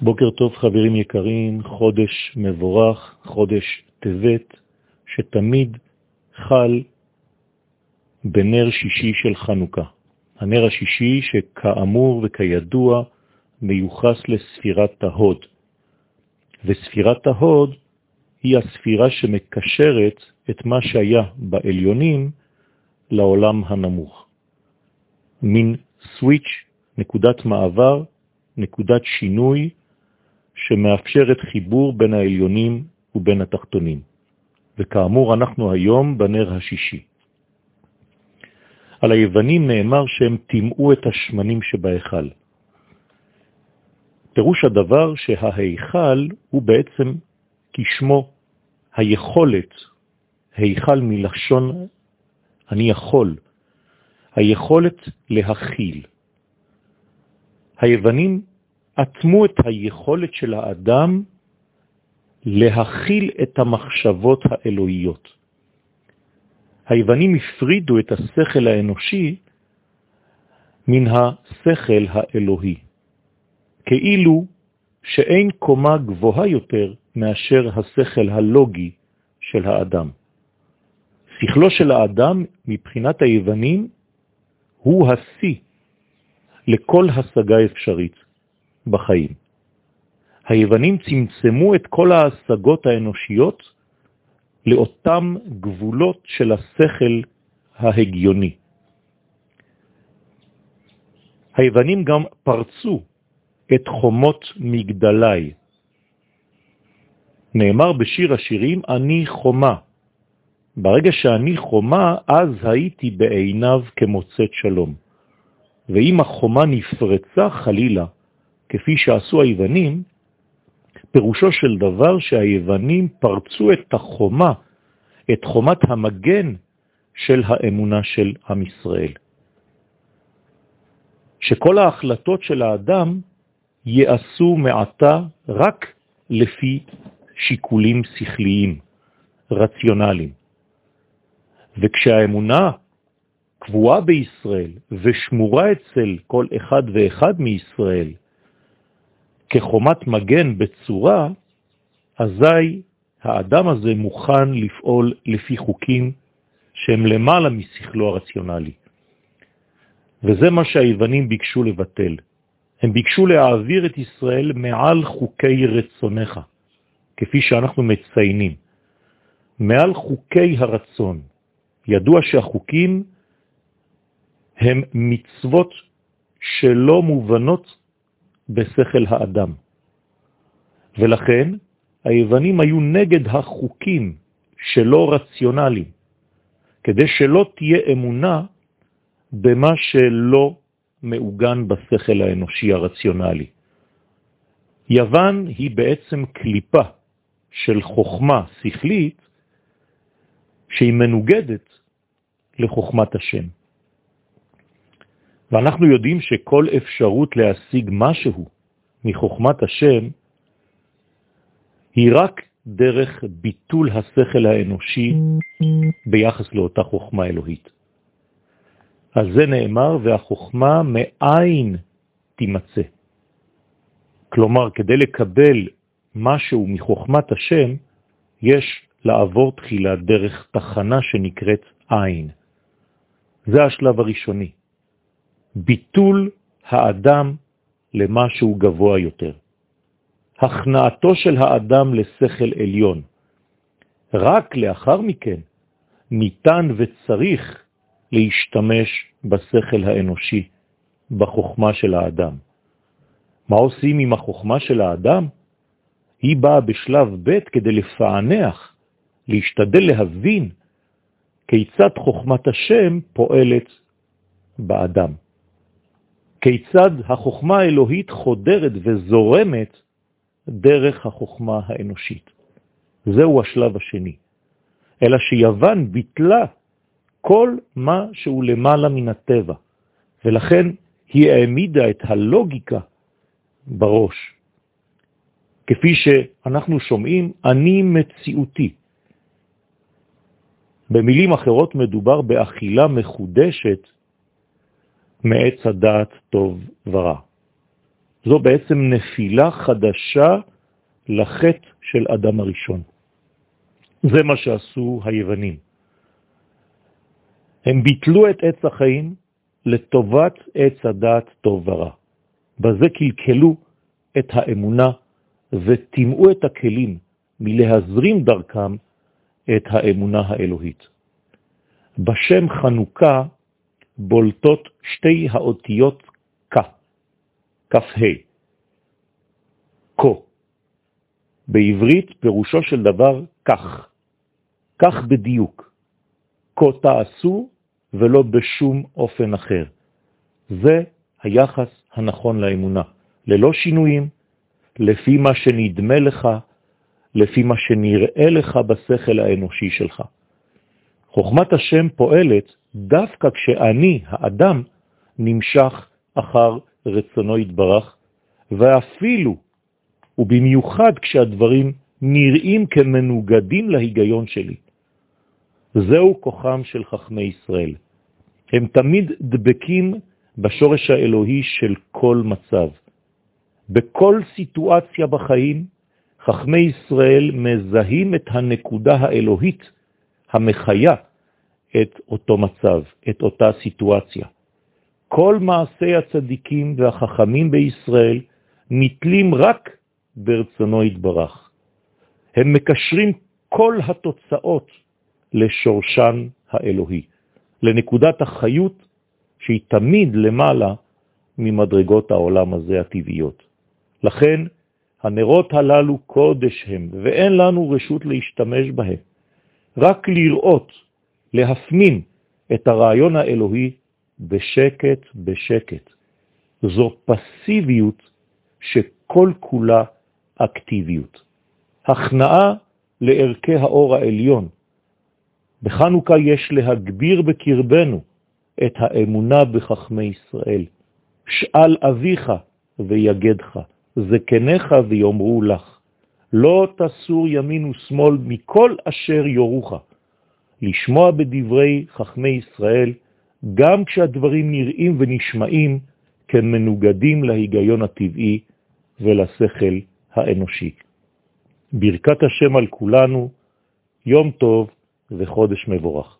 בוקר טוב חברים יקרים, חודש מבורך, חודש טבת, שתמיד חל בנר שישי של חנוכה. הנר השישי שכאמור וכידוע מיוחס לספירת ההוד. וספירת ההוד היא הספירה שמקשרת את מה שהיה בעליונים לעולם הנמוך. מין סוויץ', נקודת מעבר, נקודת שינוי, שמאפשרת חיבור בין העליונים ובין התחתונים. וכאמור, אנחנו היום בנר השישי. על היוונים נאמר שהם טימאו את השמנים שבהיכל. פירוש הדבר שההיכל הוא בעצם כשמו היכולת, היכל מלשון אני יכול, היכולת להכיל. היוונים אטמו את היכולת של האדם להכיל את המחשבות האלוהיות. היוונים הפרידו את השכל האנושי מן השכל האלוהי, כאילו שאין קומה גבוהה יותר מאשר השכל הלוגי של האדם. שכלו של האדם מבחינת היוונים הוא השיא לכל השגה אפשרית. בחיים. היוונים צמצמו את כל ההשגות האנושיות לאותם גבולות של השכל ההגיוני. היוונים גם פרצו את חומות מגדלי. נאמר בשיר השירים, אני חומה. ברגע שאני חומה, אז הייתי בעיניו כמוצאת שלום. ואם החומה נפרצה חלילה, כפי שעשו היוונים, פירושו של דבר שהיוונים פרצו את החומה, את חומת המגן של האמונה של עם ישראל. שכל ההחלטות של האדם יעשו מעתה רק לפי שיקולים שכליים, רציונליים. וכשהאמונה קבועה בישראל ושמורה אצל כל אחד ואחד מישראל, כחומת מגן בצורה, אזי האדם הזה מוכן לפעול לפי חוקים שהם למעלה משכלו הרציונלי. וזה מה שהיוונים ביקשו לבטל. הם ביקשו להעביר את ישראל מעל חוקי רצונך, כפי שאנחנו מציינים. מעל חוקי הרצון. ידוע שהחוקים הם מצוות שלא מובנות בשכל האדם. ולכן היוונים היו נגד החוקים שלא רציונליים, כדי שלא תהיה אמונה במה שלא מעוגן בשכל האנושי הרציונלי. יוון היא בעצם קליפה של חוכמה שכלית שהיא מנוגדת לחוכמת השם. ואנחנו יודעים שכל אפשרות להשיג משהו מחוכמת השם היא רק דרך ביטול השכל האנושי ביחס לאותה חוכמה אלוהית. על זה נאמר, והחוכמה מאין תימצא. כלומר, כדי לקבל משהו מחוכמת השם, יש לעבור תחילה דרך תחנה שנקראת עין. זה השלב הראשוני. ביטול האדם למשהו גבוה יותר. הכנעתו של האדם לשכל עליון. רק לאחר מכן ניתן וצריך להשתמש בשכל האנושי, בחוכמה של האדם. מה עושים עם החוכמה של האדם? היא באה בשלב ב' כדי לפענח, להשתדל להבין כיצד חוכמת השם פועלת באדם. כיצד החוכמה האלוהית חודרת וזורמת דרך החוכמה האנושית. זהו השלב השני. אלא שיוון ביטלה כל מה שהוא למעלה מן הטבע, ולכן היא העמידה את הלוגיקה בראש. כפי שאנחנו שומעים, אני מציאותי. במילים אחרות מדובר באכילה מחודשת מעץ הדעת טוב ורע. זו בעצם נפילה חדשה לחטא של אדם הראשון. זה מה שעשו היוונים. הם ביטלו את עץ החיים לטובת עץ הדעת טוב ורע. בזה קלקלו את האמונה וטימאו את הכלים מלהזרים דרכם את האמונה האלוהית. בשם חנוכה בולטות שתי האותיות כ, כ"ה, כה. בעברית פירושו של דבר כך, כך בדיוק. כה תעשו ולא בשום אופן אחר. זה היחס הנכון לאמונה, ללא שינויים, לפי מה שנדמה לך, לפי מה שנראה לך בשכל האנושי שלך. חוכמת השם פועלת דווקא כשאני, האדם, נמשך אחר רצונו יתברך, ואפילו, ובמיוחד כשהדברים נראים כמנוגדים להיגיון שלי. זהו כוחם של חכמי ישראל. הם תמיד דבקים בשורש האלוהי של כל מצב. בכל סיטואציה בחיים, חכמי ישראל מזהים את הנקודה האלוהית המחיה את אותו מצב, את אותה סיטואציה. כל מעשי הצדיקים והחכמים בישראל נתלים רק ברצונו יתברך. הם מקשרים כל התוצאות לשורשן האלוהי, לנקודת החיות שהיא תמיד למעלה ממדרגות העולם הזה הטבעיות. לכן, הנרות הללו קודש הם, ואין לנו רשות להשתמש בהם. רק לראות, להפנים את הרעיון האלוהי בשקט בשקט. זו פסיביות שכל כולה אקטיביות. הכנעה לערכי האור העליון. בחנוכה יש להגביר בקרבנו את האמונה בחכמי ישראל. שאל אביך ויגדך, זקניך ויאמרו לך, לא תסור ימין ושמאל מכל אשר יורוך. לשמוע בדברי חכמי ישראל, גם כשהדברים נראים ונשמעים כמנוגדים להיגיון הטבעי ולשכל האנושי. ברכת השם על כולנו, יום טוב וחודש מבורך.